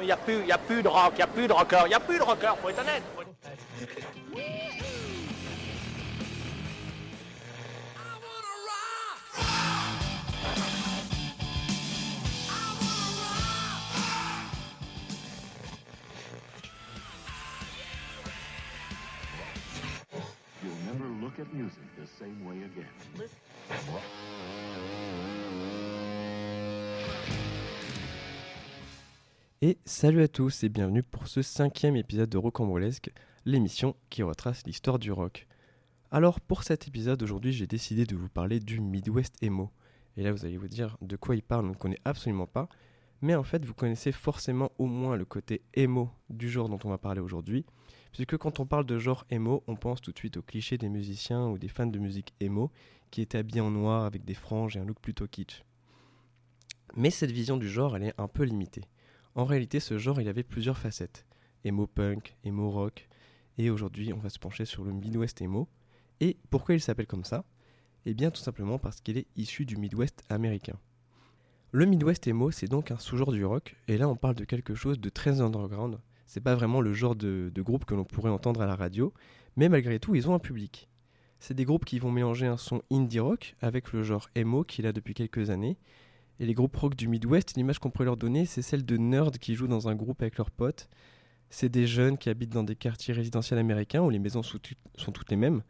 Il n'y a, plus- y a plus de rock, il n'y a plus de rocker, il n'y a plus de rocker, faut être honnête. faut être- You'll never look at music the same way again. Et salut à tous et bienvenue pour ce cinquième épisode de Rocambolesque, l'émission qui retrace l'histoire du rock. Alors pour cet épisode aujourd'hui j'ai décidé de vous parler du Midwest Emo. Et là vous allez vous dire de quoi il parle, on ne connaît absolument pas. Mais en fait vous connaissez forcément au moins le côté emo du genre dont on va parler aujourd'hui. Puisque quand on parle de genre emo, on pense tout de suite aux clichés des musiciens ou des fans de musique emo qui étaient habillés en noir avec des franges et un look plutôt kitsch. Mais cette vision du genre elle est un peu limitée. En réalité, ce genre, il avait plusieurs facettes. Emo punk, emo rock, et aujourd'hui, on va se pencher sur le Midwest emo. Et pourquoi il s'appelle comme ça? Eh bien, tout simplement parce qu'il est issu du Midwest américain. Le Midwest emo, c'est donc un sous-genre du rock, et là, on parle de quelque chose de très underground. C'est pas vraiment le genre de, de groupe que l'on pourrait entendre à la radio, mais malgré tout, ils ont un public. C'est des groupes qui vont mélanger un son indie rock avec le genre emo qu'il a depuis quelques années, et les groupes rock du Midwest, l'image qu'on pourrait leur donner, c'est celle de nerds qui jouent dans un groupe avec leurs potes. C'est des jeunes qui habitent dans des quartiers résidentiels américains où les maisons sont, toutes les mêmes.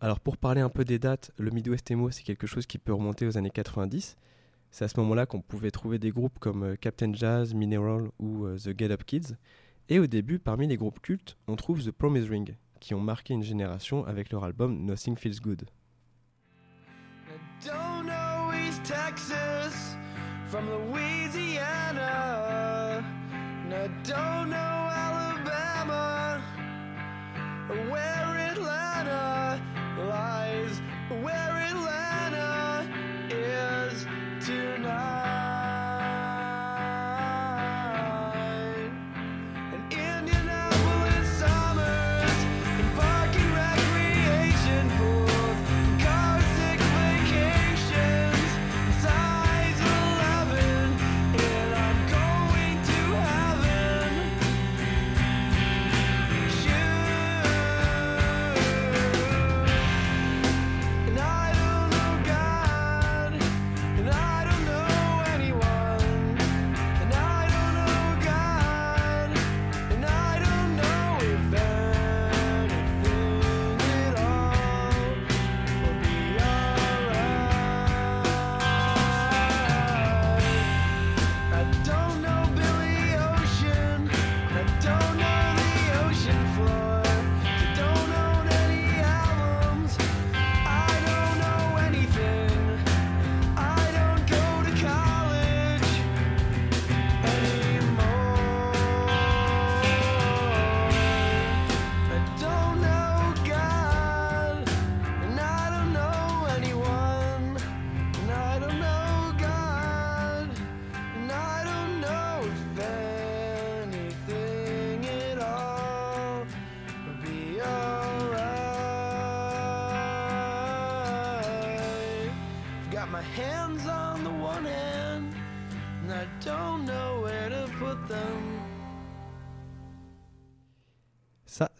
Alors pour parler un peu des dates, le Midwest Emo, c'est quelque chose qui peut remonter aux années 90. C'est à ce moment-là qu'on pouvait trouver des groupes comme euh, Captain Jazz, Mineral ou euh, The Get Up Kids. Et au début, parmi les groupes cultes, on trouve The Promise Ring, qui ont marqué une génération avec leur album Nothing Feels Good. I don't know East Texas from Louisiana. And I don't know Alabama or where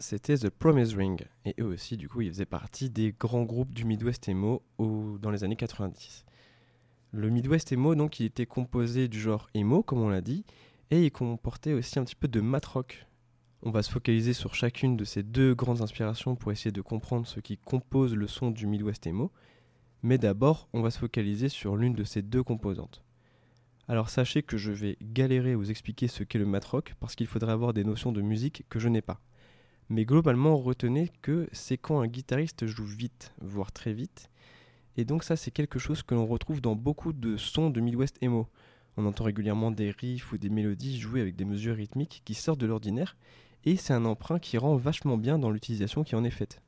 c'était The Promise Ring. Et eux aussi, du coup, ils faisaient partie des grands groupes du Midwest Emo dans les années 90. Le Midwest Emo, donc, il était composé du genre emo, comme on l'a dit, et il comportait aussi un petit peu de mat rock. On va se focaliser sur chacune de ces deux grandes inspirations pour essayer de comprendre ce qui compose le son du Midwest Emo. Mais d'abord, on va se focaliser sur l'une de ces deux composantes. Alors sachez que je vais galérer à vous expliquer ce qu'est le mat rock parce qu'il faudrait avoir des notions de musique que je n'ai pas. Mais globalement, retenez que c'est quand un guitariste joue vite, voire très vite. Et donc ça, c'est quelque chose que l'on retrouve dans beaucoup de sons de Midwest Emo. On entend régulièrement des riffs ou des mélodies jouées avec des mesures rythmiques qui sortent de l'ordinaire. Et c'est un emprunt qui rend vachement bien dans l'utilisation qui en est faite.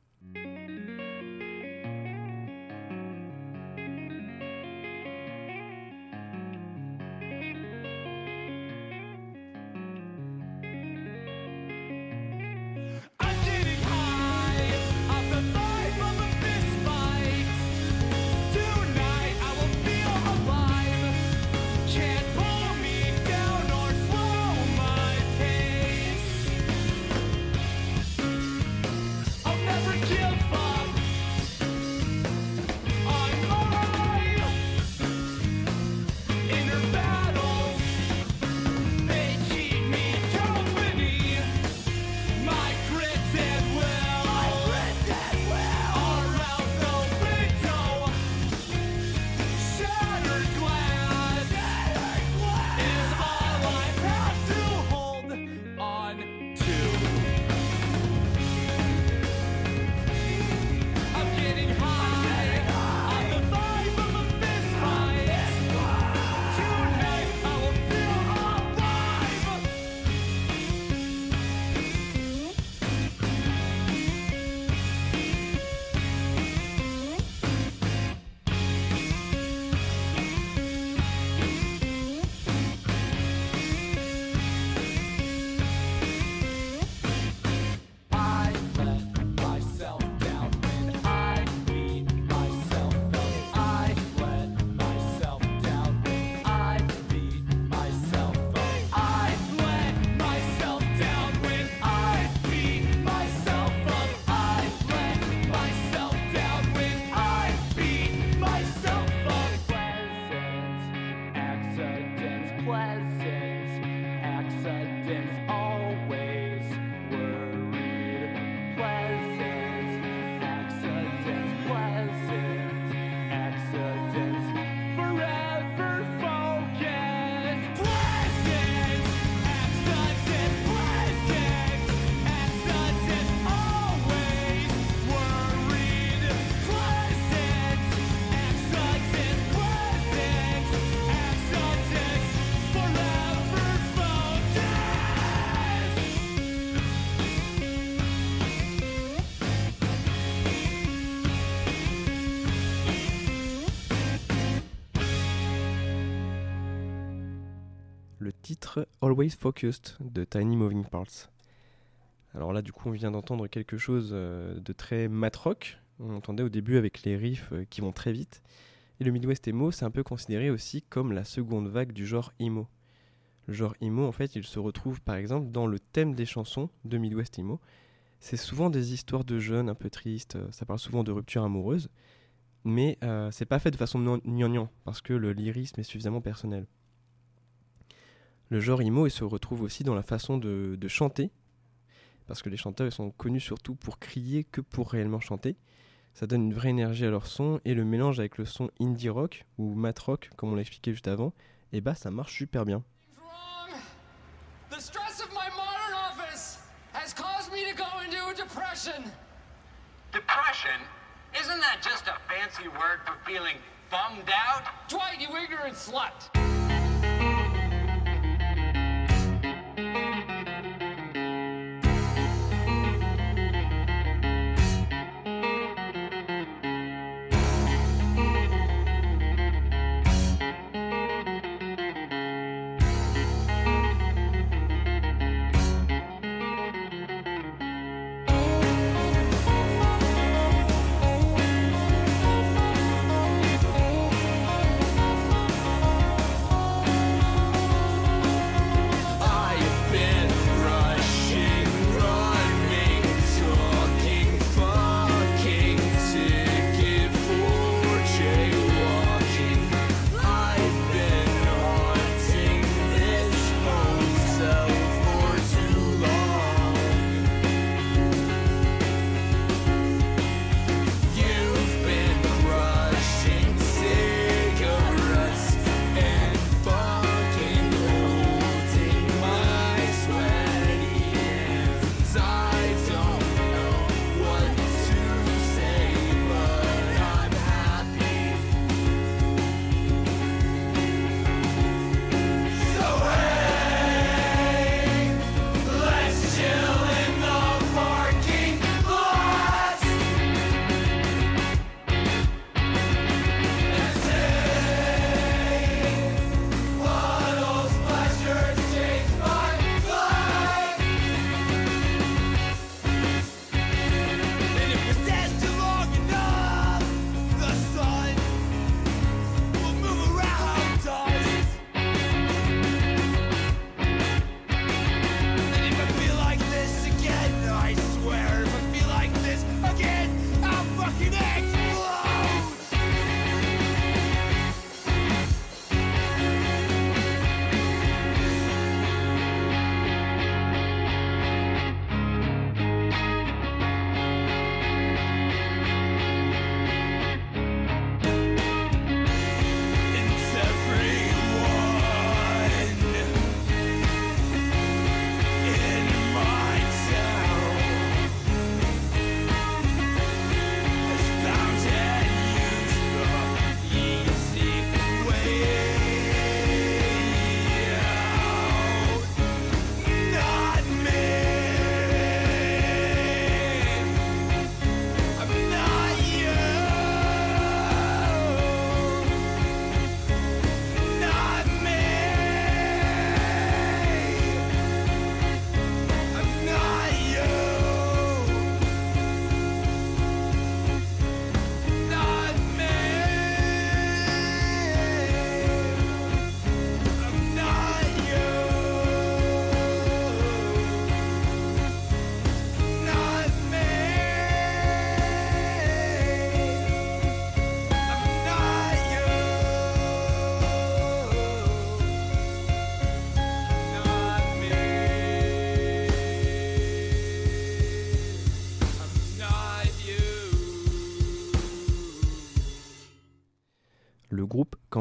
Always Focused de Tiny Moving Parts. Alors là, du coup, on vient d'entendre quelque chose euh, de très mat rock. On entendait au début avec les riffs euh, qui vont très vite. Et le Midwest emo, c'est un peu considéré aussi comme la seconde vague du genre emo. Le genre emo, en fait, il se retrouve par exemple dans le thème des chansons de Midwest emo. C'est souvent des histoires de jeunes un peu tristes, euh, ça parle souvent de rupture amoureuse, mais c'est pas fait de façon gnangnan, parce que le lyrisme est suffisamment personnel. Le genre emo, il se retrouve aussi dans la façon de, de chanter, parce que les chanteurs ils sont connus surtout pour crier que pour réellement chanter. Ça donne une vraie énergie à leur son, et le mélange avec le son indie rock, ou mat rock, comme on l'a expliqué juste avant, et bah ça marche super bien. Depression? Isn't that just a fancy word for feeling bummed out? Dwight, you ignorant slut.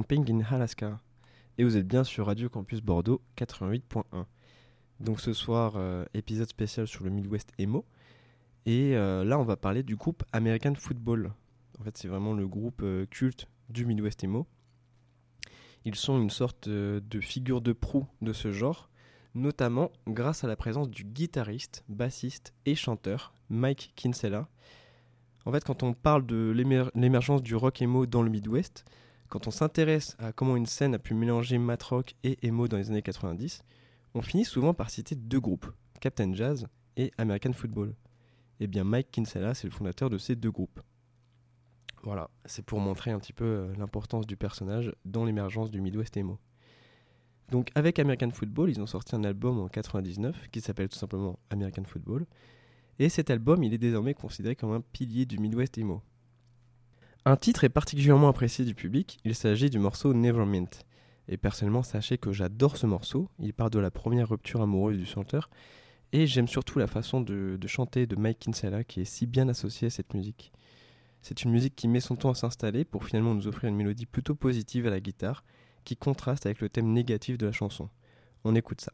Camping in Alaska. Et vous êtes bien sur Radio Campus Bordeaux 88.1. Donc ce soir, euh, épisode spécial sur le Midwest Emo. Et euh, là, on va parler du groupe American Football. En fait, c'est vraiment le groupe euh, culte du Midwest Emo. Ils sont une sorte de figure de proue de ce genre, notamment grâce à la présence du guitariste, bassiste et chanteur Mike Kinsella. En fait, quand on parle de l'émer- l'émergence du rock emo dans le Midwest, Quand on s'intéresse à comment une scène a pu mélanger mat rock et emo dans les années 90, on finit souvent par citer deux groupes, Captain Jazz et American Football. Et bien Mike Kinsella, c'est le fondateur de ces deux groupes. Voilà, c'est pour montrer un petit peu euh, l'importance du personnage dans l'émergence du Midwest emo. Donc avec American Football, ils ont sorti un album en 99 qui s'appelle tout simplement American Football. Et cet album, il est désormais considéré comme un pilier du Midwest emo. Un titre est particulièrement apprécié du public, il s'agit du morceau Nevermint. Et personnellement, sachez que j'adore ce morceau, il part de la première rupture amoureuse du chanteur, et j'aime surtout la façon de, de chanter de Mike Kinsella qui est si bien associée à cette musique. C'est une musique qui met son temps à s'installer pour finalement nous offrir une mélodie plutôt positive à la guitare, qui contraste avec le thème négatif de la chanson. On écoute ça.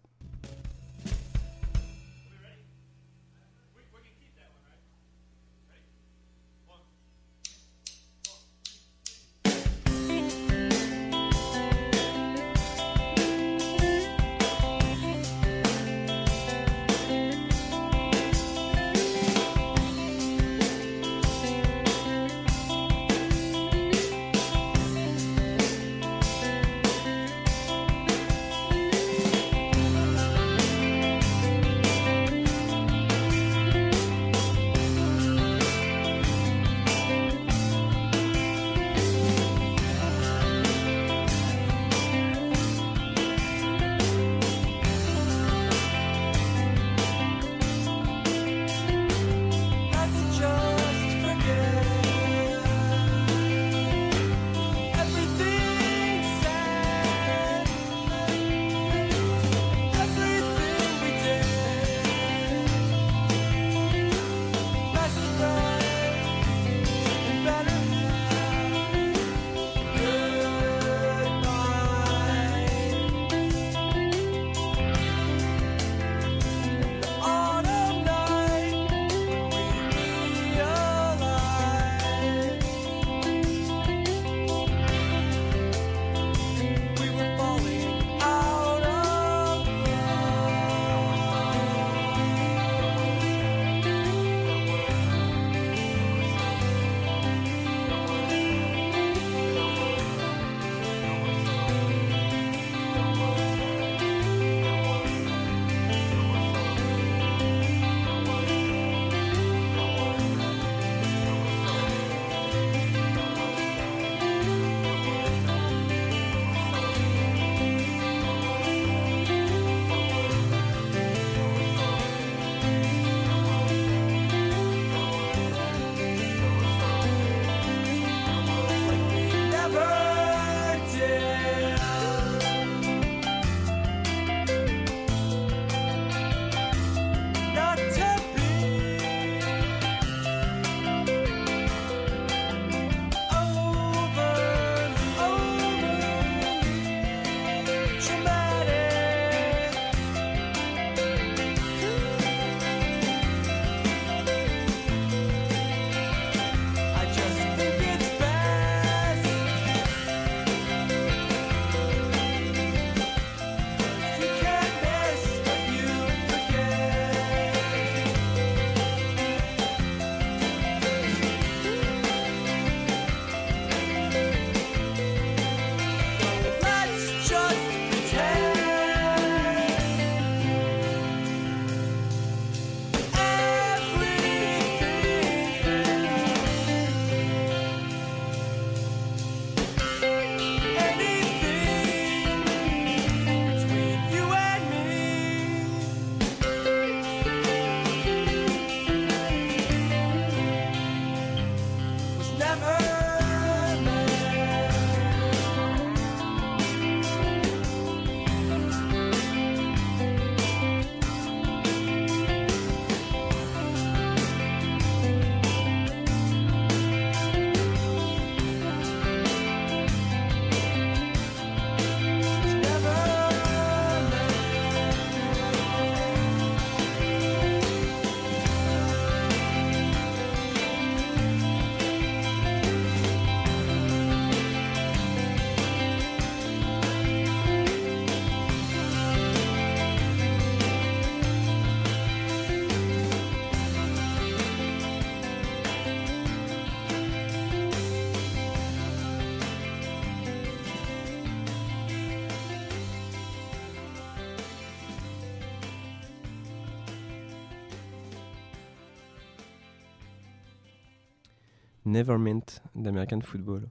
Never Meant d'American Football.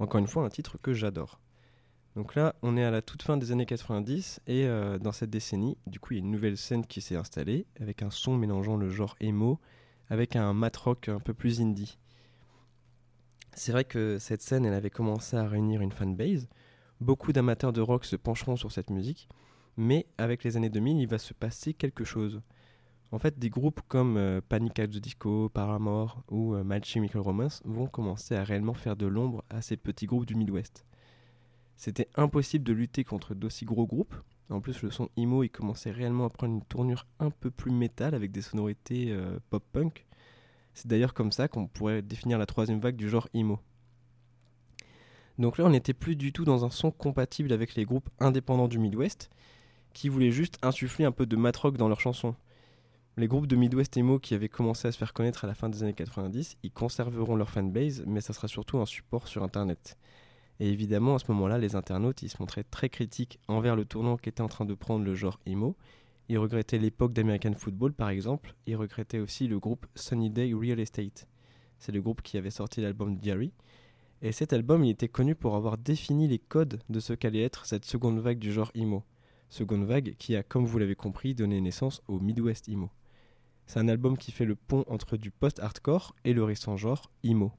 Encore une fois, un titre que j'adore. Donc là, on est à la toute fin des années 90 et euh, dans cette décennie, du coup, il y a une nouvelle scène qui s'est installée avec un son mélangeant le genre emo avec un mat rock un peu plus indie. C'est vrai que cette scène, elle avait commencé à réunir une fanbase. Beaucoup d'amateurs de rock se pencheront sur cette musique, mais avec les années 2000, il va se passer quelque chose. En fait, des groupes comme euh, Panic at the Disco, Paramore ou euh, Romance vont commencer à réellement faire de l'ombre à ces petits groupes du Midwest. C'était impossible de lutter contre d'aussi gros groupes. En plus, le son emo commençait réellement à prendre une tournure un peu plus métal avec des sonorités euh, pop-punk. C'est d'ailleurs comme ça qu'on pourrait définir la troisième vague du genre emo. Donc là, on n'était plus du tout dans un son compatible avec les groupes indépendants du Midwest qui voulaient juste insuffler un peu de mat rock dans leurs chansons. Les groupes de Midwest emo qui avaient commencé à se faire connaître à la fin des années 90, ils conserveront leur fanbase, mais ça sera surtout un support sur Internet. Et évidemment, à ce moment-là, les internautes se montraient très critiques envers le tournant qu'était en train de prendre le genre emo. Ils regrettaient l'époque d'American Football, par exemple. Ils regrettaient aussi le groupe Sunny Day Real Estate. C'est le groupe qui avait sorti l'album Diary. Et cet album, il était connu pour avoir défini les codes de ce qu'allait être cette seconde vague du genre emo. Seconde vague qui a, comme vous l'avez compris, donné naissance au Midwest emo. C'est un album qui fait le pont entre du post-hardcore et le récent genre emo.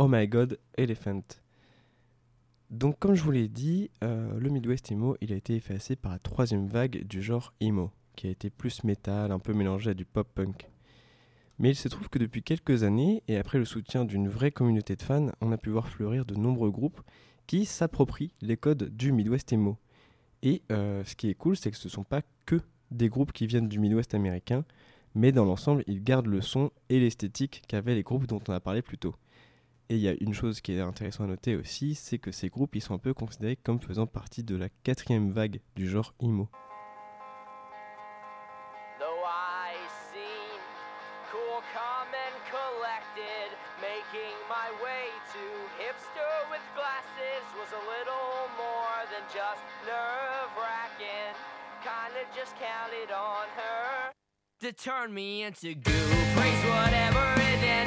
Oh My God Elephant. Donc comme je vous l'ai dit, euh, le Midwest Emo, il a été effacé par la troisième vague du genre Emo, qui a été plus métal, un peu mélangé à du pop-punk. Mais il se trouve que depuis quelques années, et après le soutien d'une vraie communauté de fans, on a pu voir fleurir de nombreux groupes qui s'approprient les codes du Midwest Emo. Et euh, ce qui est cool, c'est que ce ne sont pas que des groupes qui viennent du Midwest américain, mais dans l'ensemble, ils gardent le son et l'esthétique qu'avaient les groupes dont on a parlé plus tôt. Et il y a une chose qui est intéressante à noter aussi, c'est que ces groupes, ils sont un peu considérés comme faisant partie de la quatrième vague du genre emo. Turn me into goo. Whatever it ended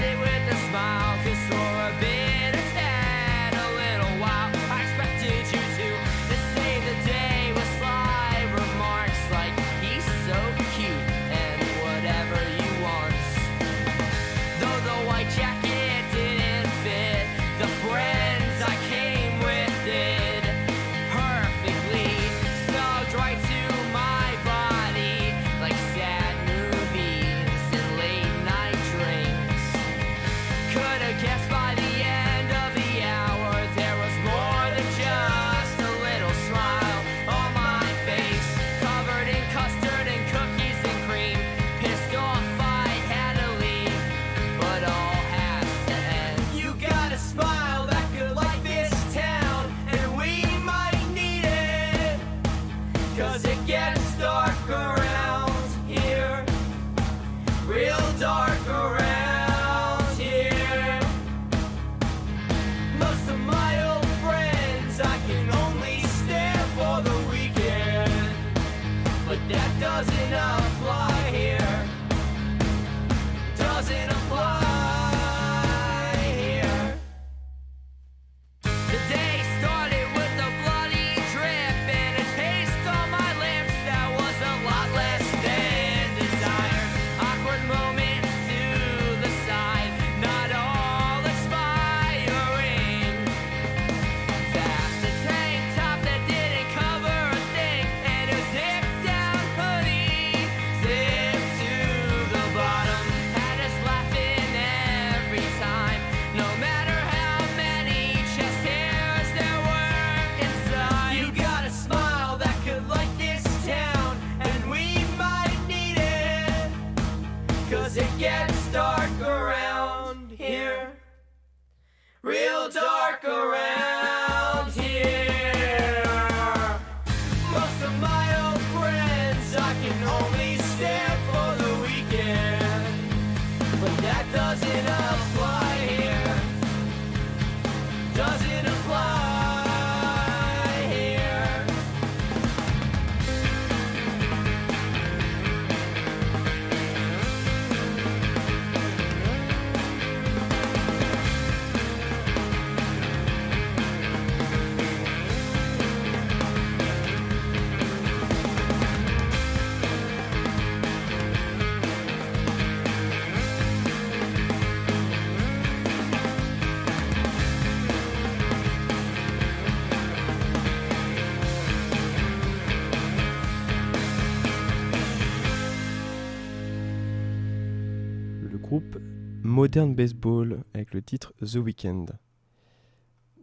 Modern Baseball avec le titre The Weeknd.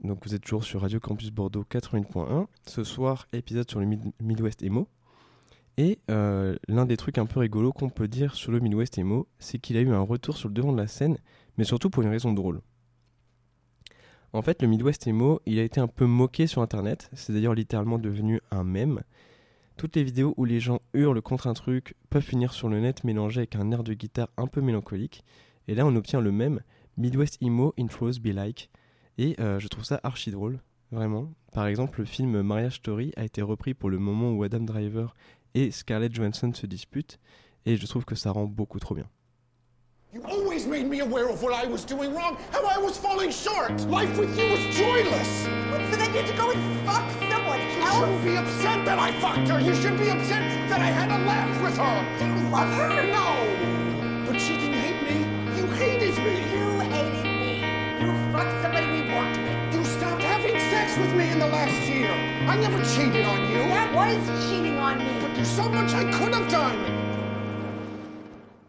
Donc vous êtes toujours sur Radio Campus Bordeaux 88.1. Ce soir, épisode sur le Mid- Midwest Emo. Et euh, l'un des trucs un peu rigolos qu'on peut dire sur le Midwest Emo, c'est qu'il a eu un retour sur le devant de la scène, mais surtout pour une raison drôle. En fait, le Midwest Emo, il a été un peu moqué sur Internet, c'est d'ailleurs littéralement devenu un mème. Toutes les vidéos où les gens hurlent contre un truc peuvent finir sur le net mélangées avec un air de guitare un peu mélancolique. Et là, on obtient le même Midwest Emo Intros Be Like. Et euh, je trouve ça archi drôle, vraiment. Par exemple, le film Marriage Story a été repris pour le moment où Adam Driver et Scarlett Johansson se disputent. Et je trouve que ça rend beaucoup trop bien. You always made me aware of what I was doing wrong, how I was falling short. Life with you was joyless. So then you had to go and fuck someone You else? shouldn't be upset that I fucked her. You should be upset that I had a laugh with her. Do you love her? No, but she You fucked somebody we worked with. You stopped having sex with me in the last year. I never cheated on you. That was cheating on me? But there's so much I could have done.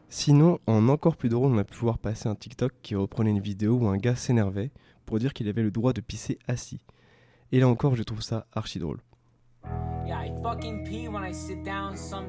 Sinon, en encore plus drôle, on a pu voir passer un TikTok qui reprenait une vidéo où un gars s'énervait pour dire qu'il avait le droit de pisser assis. Et là encore, je trouve ça archi drôle. Yeah, I fucking pee when I sit down some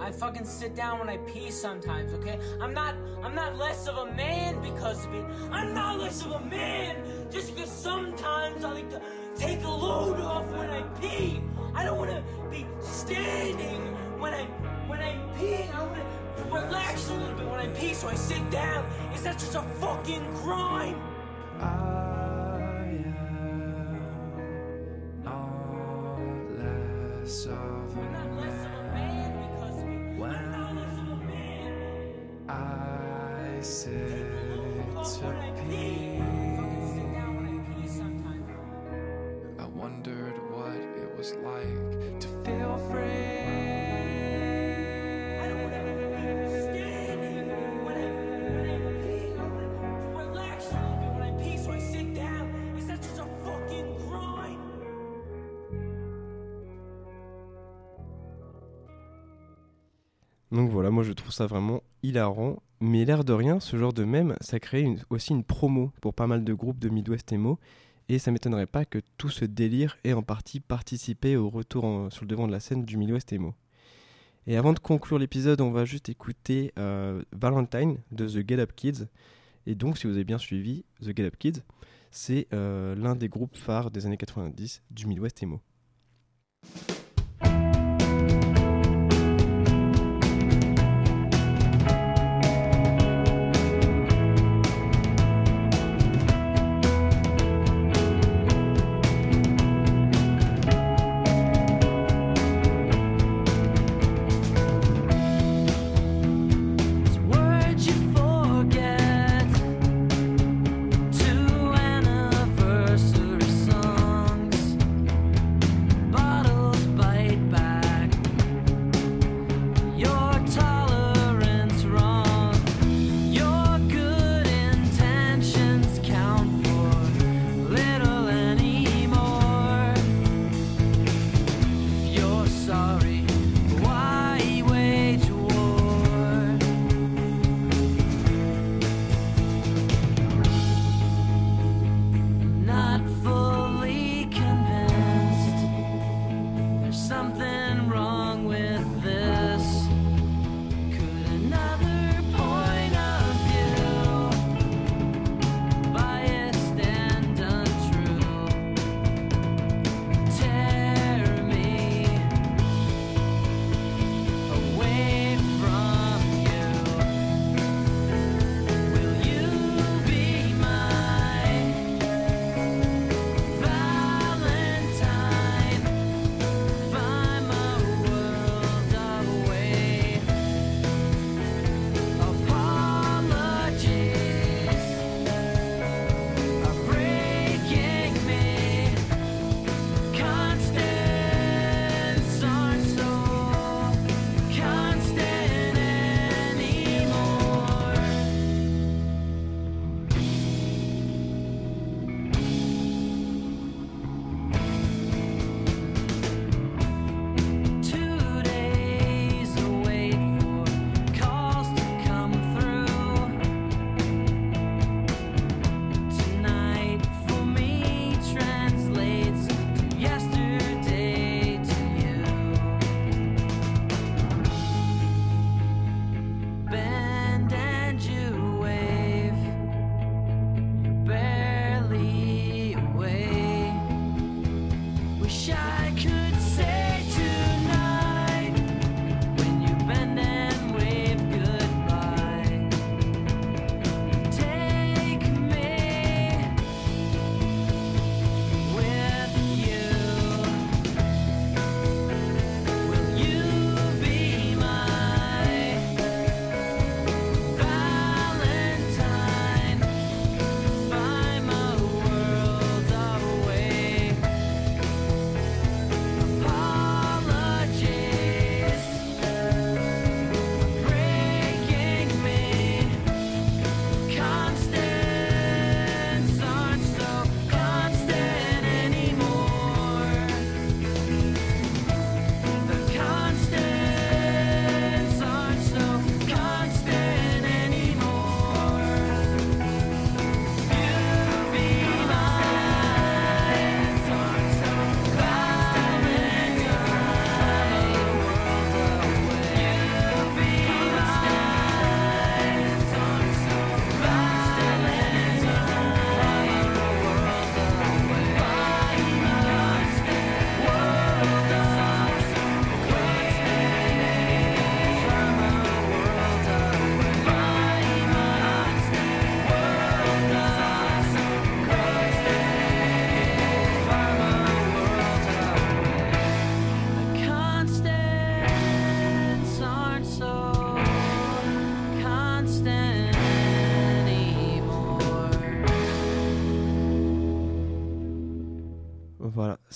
I fucking sit down when I pee sometimes, okay? I'm not I'm not less of a man because of it. I'm not less of a man just because sometimes I like to take a load off when I pee. I don't wanna be standing when I when I'm peeing. I wanna relax a little bit when I pee so I sit down. Is that just a fucking crime? I'm not Donc voilà, moi je trouve ça vraiment hilarant. Mais l'air de rien, ce genre de mème, ça crée aussi une promo pour pas mal de groupes de Midwest Emo. Et ça m'étonnerait pas que tout ce délire ait en partie participé au retour sur le devant de la scène du Midwest Emo. Et avant de conclure l'épisode, on va juste écouter euh, Valentine de The Get Up Kids. Et donc, si vous avez bien suivi, The Get Up Kids, c'est euh, l'un des groupes phares des années 90 du Midwest Emo.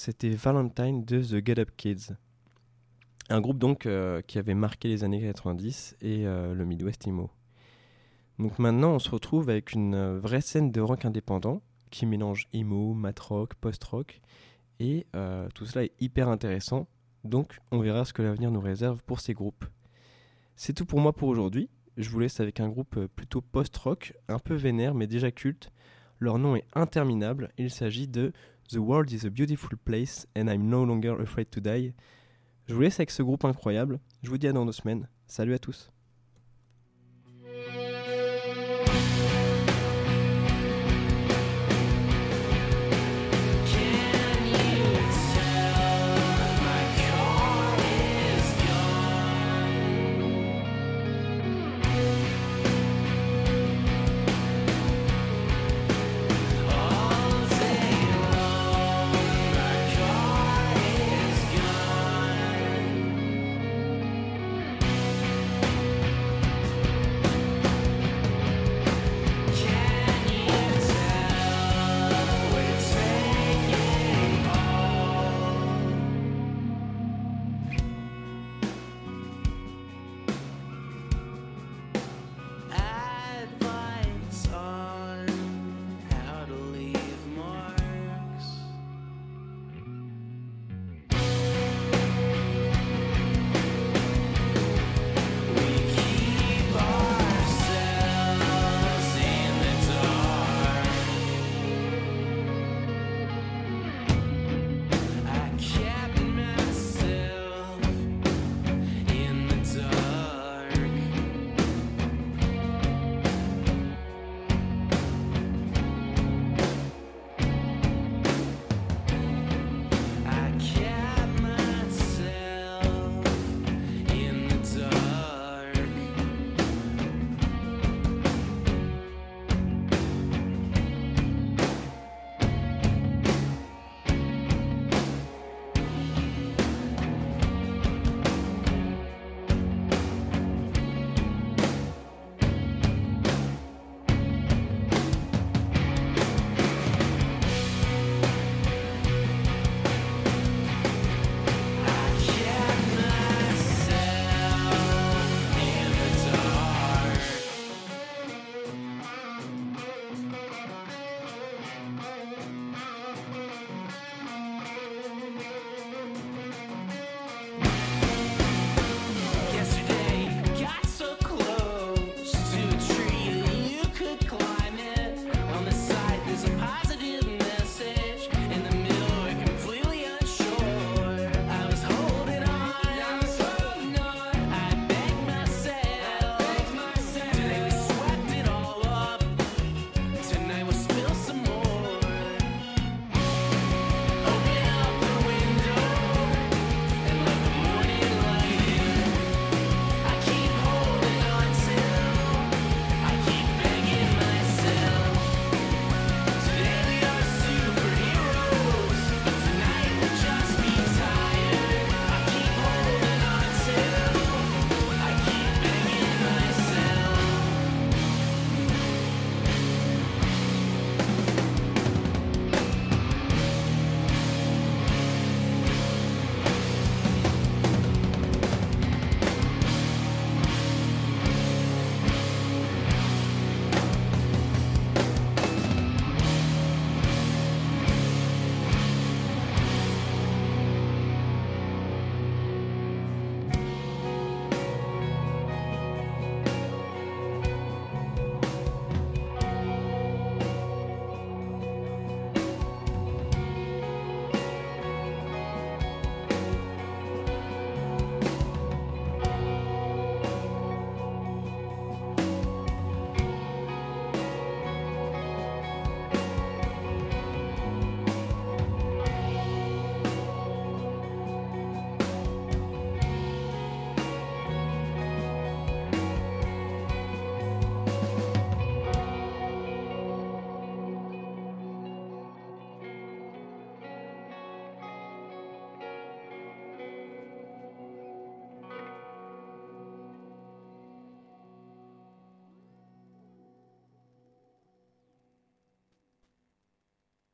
C'était Valentine de The Get Up Kids. Un groupe donc euh, qui avait marqué les années 90 et euh, le Midwest Emo. Donc maintenant, on se retrouve avec une euh, vraie scène de rock indépendant qui mélange emo, mat rock, post-rock et euh, tout cela est hyper intéressant. Donc on verra ce que l'avenir nous réserve pour ces groupes. C'est tout pour moi pour aujourd'hui. Je vous laisse avec un groupe plutôt post-rock, un peu vénère mais déjà culte. Leur nom est interminable. Il s'agit de The World is a Beautiful Place and I'm No Longer Afraid to Die. Je vous laisse avec ce groupe incroyable. Je vous dis à dans deux semaines. Salut à tous.